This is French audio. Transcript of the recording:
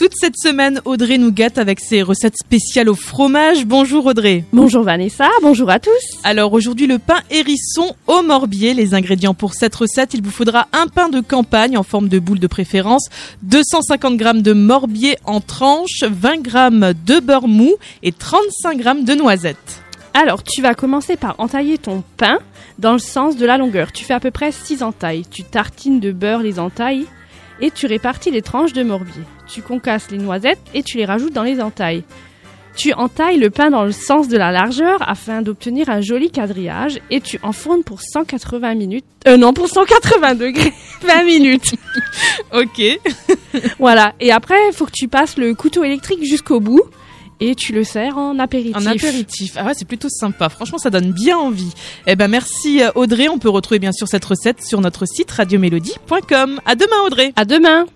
Toute cette semaine, Audrey nous gâte avec ses recettes spéciales au fromage. Bonjour Audrey. Bonjour Vanessa, bonjour à tous. Alors aujourd'hui, le pain hérisson au morbier. Les ingrédients pour cette recette, il vous faudra un pain de campagne en forme de boule de préférence, 250 g de morbier en tranches, 20 g de beurre mou et 35 g de noisettes. Alors, tu vas commencer par entailler ton pain dans le sens de la longueur. Tu fais à peu près 6 entailles. Tu tartines de beurre les entailles et tu répartis les tranches de morbier. Tu concasses les noisettes et tu les rajoutes dans les entailles. Tu entailles le pain dans le sens de la largeur afin d'obtenir un joli quadrillage et tu enfournes pour 180 minutes. Euh non, pour 180 degrés, 20 minutes. ok. voilà. Et après, il faut que tu passes le couteau électrique jusqu'au bout et tu le sers en apéritif. En apéritif. Ah ouais, c'est plutôt sympa. Franchement, ça donne bien envie. Eh ben, merci euh, Audrey. On peut retrouver bien sûr cette recette sur notre site radiomélodie.com. À demain Audrey. À demain.